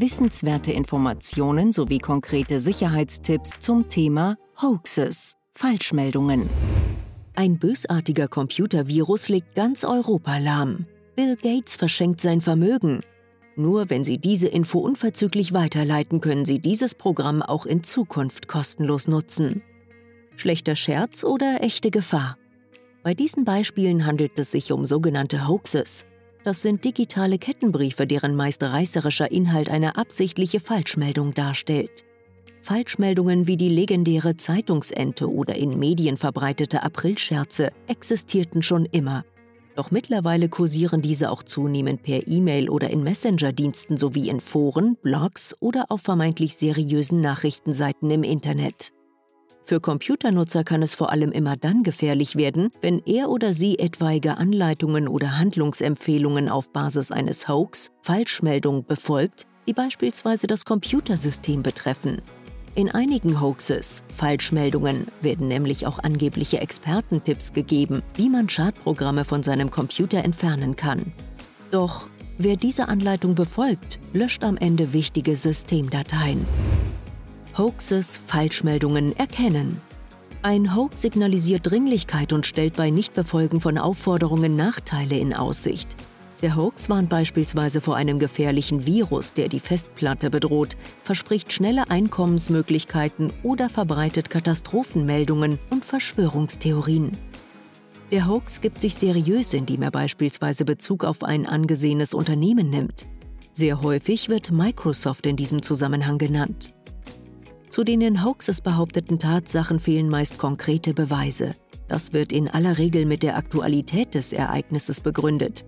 Wissenswerte Informationen sowie konkrete Sicherheitstipps zum Thema Hoaxes, Falschmeldungen. Ein bösartiger Computervirus legt ganz Europa lahm. Bill Gates verschenkt sein Vermögen. Nur wenn Sie diese Info unverzüglich weiterleiten, können Sie dieses Programm auch in Zukunft kostenlos nutzen. Schlechter Scherz oder echte Gefahr? Bei diesen Beispielen handelt es sich um sogenannte Hoaxes. Das sind digitale Kettenbriefe, deren meist reißerischer Inhalt eine absichtliche Falschmeldung darstellt. Falschmeldungen wie die legendäre Zeitungsente oder in Medien verbreitete Aprilscherze existierten schon immer. Doch mittlerweile kursieren diese auch zunehmend per E-Mail oder in Messenger-Diensten sowie in Foren, Blogs oder auf vermeintlich seriösen Nachrichtenseiten im Internet. Für Computernutzer kann es vor allem immer dann gefährlich werden, wenn er oder sie etwaige Anleitungen oder Handlungsempfehlungen auf Basis eines Hoax, Falschmeldung befolgt, die beispielsweise das Computersystem betreffen. In einigen Hoaxes, Falschmeldungen, werden nämlich auch angebliche Expertentipps gegeben, wie man Schadprogramme von seinem Computer entfernen kann. Doch wer diese Anleitung befolgt, löscht am Ende wichtige Systemdateien. Hoaxes, Falschmeldungen erkennen. Ein Hoax signalisiert Dringlichkeit und stellt bei Nichtbefolgen von Aufforderungen Nachteile in Aussicht. Der Hoax warnt beispielsweise vor einem gefährlichen Virus, der die Festplatte bedroht, verspricht schnelle Einkommensmöglichkeiten oder verbreitet Katastrophenmeldungen und Verschwörungstheorien. Der Hoax gibt sich seriös, indem er beispielsweise Bezug auf ein angesehenes Unternehmen nimmt. Sehr häufig wird Microsoft in diesem Zusammenhang genannt. Zu den in Hoaxes behaupteten Tatsachen fehlen meist konkrete Beweise. Das wird in aller Regel mit der Aktualität des Ereignisses begründet.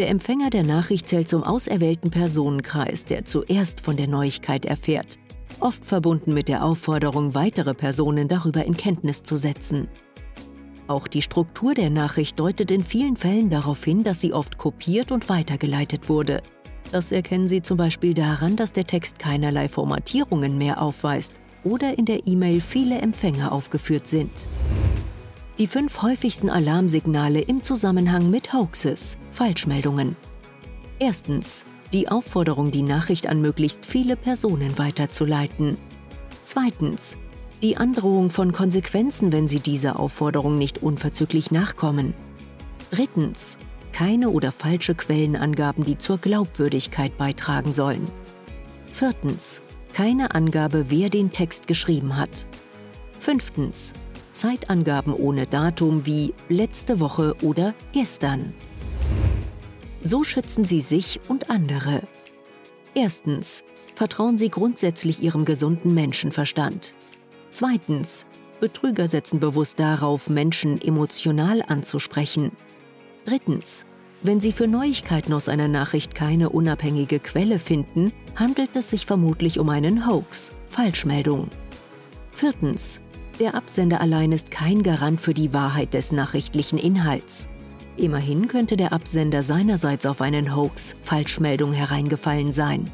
Der Empfänger der Nachricht zählt zum auserwählten Personenkreis, der zuerst von der Neuigkeit erfährt, oft verbunden mit der Aufforderung, weitere Personen darüber in Kenntnis zu setzen. Auch die Struktur der Nachricht deutet in vielen Fällen darauf hin, dass sie oft kopiert und weitergeleitet wurde. Das erkennen Sie zum Beispiel daran, dass der Text keinerlei Formatierungen mehr aufweist oder in der E-Mail viele Empfänger aufgeführt sind. Die fünf häufigsten Alarmsignale im Zusammenhang mit Hoaxes, Falschmeldungen. Erstens. Die Aufforderung, die Nachricht an möglichst viele Personen weiterzuleiten. Zweitens. Die Androhung von Konsequenzen, wenn Sie dieser Aufforderung nicht unverzüglich nachkommen. Drittens. Keine oder falsche Quellenangaben, die zur Glaubwürdigkeit beitragen sollen. Viertens. Keine Angabe, wer den Text geschrieben hat. Fünftens. Zeitangaben ohne Datum wie letzte Woche oder gestern. So schützen Sie sich und andere. Erstens. Vertrauen Sie grundsätzlich Ihrem gesunden Menschenverstand. Zweitens. Betrüger setzen bewusst darauf, Menschen emotional anzusprechen. Drittens. Wenn Sie für Neuigkeiten aus einer Nachricht keine unabhängige Quelle finden, handelt es sich vermutlich um einen Hoax, Falschmeldung. Viertens. Der Absender allein ist kein Garant für die Wahrheit des nachrichtlichen Inhalts. Immerhin könnte der Absender seinerseits auf einen Hoax, Falschmeldung hereingefallen sein.